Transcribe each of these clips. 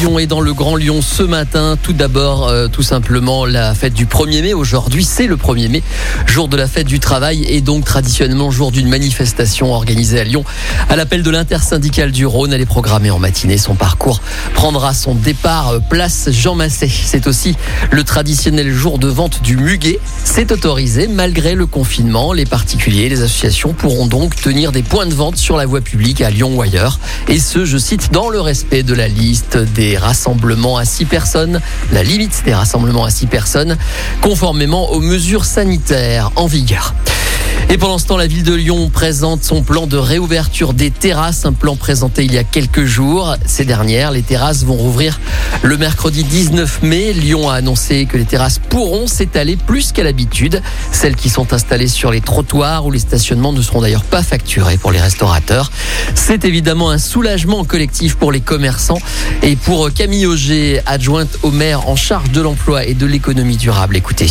Lyon est dans le Grand Lyon ce matin. Tout d'abord, euh, tout simplement, la fête du 1er mai. Aujourd'hui, c'est le 1er mai, jour de la fête du travail et donc traditionnellement jour d'une manifestation organisée à Lyon. À l'appel de l'intersyndicale du Rhône, elle est programmée en matinée. Son parcours prendra son départ euh, place Jean Massé. C'est aussi le traditionnel jour de vente du muguet. C'est autorisé malgré le confinement. Les particuliers, les associations pourront donc tenir des points de vente sur la voie publique à Lyon ou ailleurs. Et ce, je cite, dans le respect de la liste des rassemblements à 6 personnes, la limite des rassemblements à 6 personnes, conformément aux mesures sanitaires en vigueur. Et pendant ce temps, la ville de Lyon présente son plan de réouverture des terrasses, un plan présenté il y a quelques jours. Ces dernières, les terrasses vont rouvrir le mercredi 19 mai. Lyon a annoncé que les terrasses pourront s'étaler plus qu'à l'habitude. Celles qui sont installées sur les trottoirs ou les stationnements ne seront d'ailleurs pas facturées pour les restaurateurs. C'est évidemment un soulagement collectif pour les commerçants et pour Camille Auger, adjointe au maire en charge de l'emploi et de l'économie durable. Écoutez.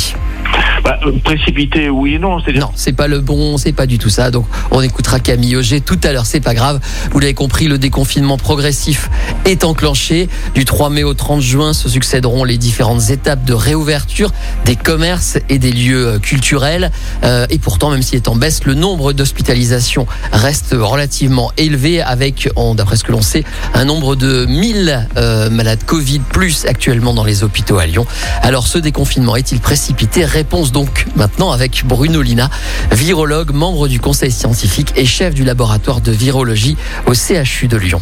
Euh, précipité, oui et non. Non, c'est pas le bon, c'est pas du tout ça. Donc, on écoutera Camille Auger tout à l'heure. C'est pas grave. Vous l'avez compris, le déconfinement progressif est enclenché. Du 3 mai au 30 juin se succéderont les différentes étapes de réouverture des commerces et des lieux euh, culturels. Euh, et pourtant, même s'il est en baisse, le nombre d'hospitalisations reste relativement élevé avec, d'après ce que l'on sait, un nombre de 1000 malades Covid plus actuellement dans les hôpitaux à Lyon. Alors, ce déconfinement est-il précipité? Réponse donc maintenant avec Bruno Lina, virologue, membre du conseil scientifique et chef du laboratoire de virologie au CHU de Lyon.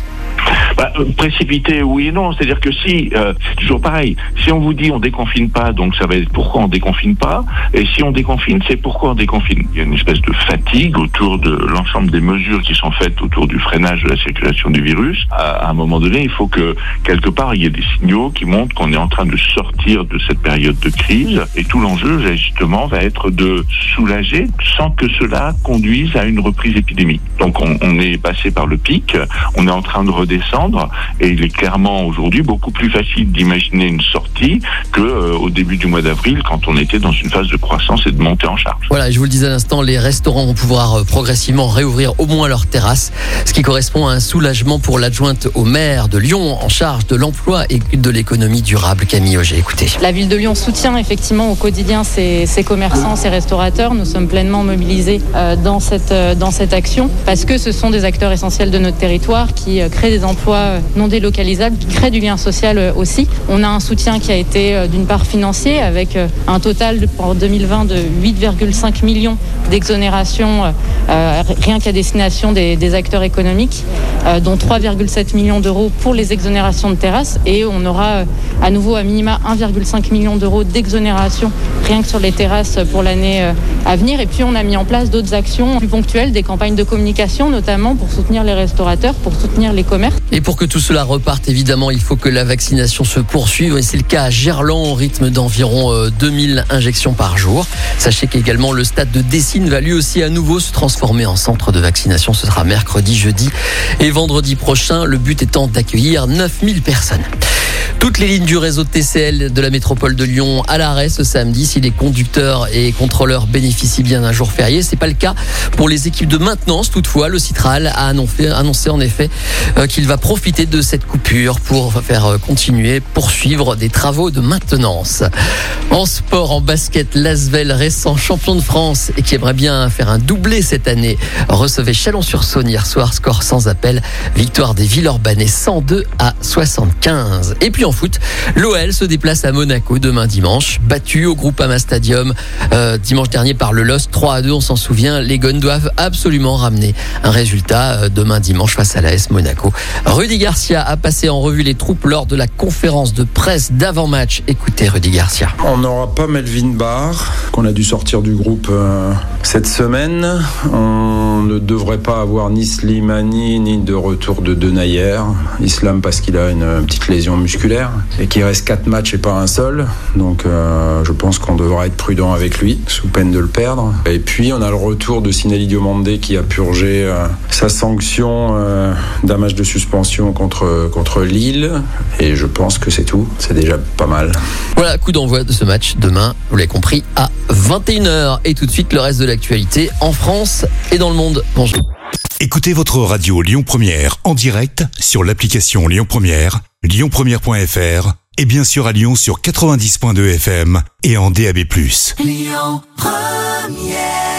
Bah, euh, précipité, oui et non. C'est-à-dire que si, euh, c'est toujours pareil. Si on vous dit on déconfine pas, donc ça va être pourquoi on déconfine pas. Et si on déconfine, c'est pourquoi on déconfine. Il y a une espèce de fatigue autour de l'ensemble des mesures qui sont faites autour du freinage de la circulation du virus. À, un moment donné, il faut que quelque part il y ait des signaux qui montrent qu'on est en train de sortir de cette période de crise. Et tout l'enjeu, justement, va être de soulager sans que cela conduise à une reprise épidémique. Donc on, on est passé par le pic, on est en train de redescendre et il est clairement aujourd'hui beaucoup plus facile d'imaginer une sortie que euh, au début du mois d'avril quand on était dans une phase de croissance et de montée en charge. Voilà, je vous le disais à l'instant, les restaurants vont pouvoir euh, progressivement réouvrir au moins leurs terrasses, ce qui correspond à un soulagement pour l'adjointe au maire de Lyon en charge de l'emploi et de l'économie durable, Camille Auger. Écoutez. La ville de Lyon soutient effectivement au quotidien ses, commerçants, ses restaurateurs. Nous sommes pleinement mobilisés euh, dans cette, dans cette action parce que ce sont des acteurs essentiels de notre territoire qui créent des emplois euh, non délocalisables qui créent du lien social euh, aussi. On a un soutien qui a été euh, d'une part financier avec un total pour 2020 de 8,5 millions d'exonérations rien qu'à destination des, acteurs économiques, dont 3,7 millions d'euros pour les exonérations de terrasses et on aura à nouveau à minima 1,5 million d'euros d'exonération rien que sur les terrasses pour l'année à venir. Et puis on a mis en place d'autres actions plus ponctuelles, des campagnes de communication notamment pour soutenir les restaurateurs, pour soutenir les commerces. Et pour que tout cela reparte, évidemment, il faut que la vaccination se poursuive. Et c'est le cas à Gerland, au rythme d'environ 2000 euh, injections par jour. Sachez qu'également le stade de Dessine va lui aussi à nouveau se transformer en centre de vaccination. Ce sera mercredi, jeudi et vendredi prochain. Le but étant d'accueillir 9000 personnes. Toutes les lignes du réseau TCL de la métropole de Lyon à l'arrêt ce samedi si les conducteurs et contrôleurs bénéficient bien d'un jour férié. C'est pas le cas pour les équipes de maintenance. Toutefois, le Citral a annoncé, annoncé en effet euh, qu'il va profiter de cette coupure pour faire euh, continuer, poursuivre des travaux de maintenance. En sport, en basket, Lasvel, récent champion de France et qui aimerait bien faire un doublé cette année, recevait Chalon-sur-Saône hier soir, score sans appel, victoire des Villeurbanais 102 à 75. Et puis foot, l'OL se déplace à Monaco demain dimanche, battu au Groupama Stadium euh, dimanche dernier par le LOS 3 à 2, on s'en souvient. Les Gones doivent absolument ramener un résultat euh, demain dimanche face à l'AS Monaco. Rudy Garcia a passé en revue les troupes lors de la conférence de presse d'avant-match. Écoutez Rudy Garcia. On n'aura pas Melvin Barr, qu'on a dû sortir du groupe euh, cette semaine. On ne devrait pas avoir ni Slimani ni de retour de Denayer. Islam parce qu'il a une petite lésion musculaire. et qu'il reste quatre matchs et pas un seul. Donc euh, je pense qu'on devra être prudent avec lui, sous peine de le perdre. Et puis on a le retour de Sinali Diomandé qui a purgé euh, sa sanction euh, d'un de suspension contre, contre Lille. Et je pense que c'est tout. C'est déjà pas mal. Voilà, coup d'envoi de ce match demain, vous l'avez compris, à 21h. Et tout de suite, le reste de l'actualité en France et dans le monde. Bonjour. Écoutez votre radio Lyon Première en direct sur l'application Lyon Première, lyonpremière.fr et bien sûr à Lyon sur 90.2 FM et en DAB+. Lyon Première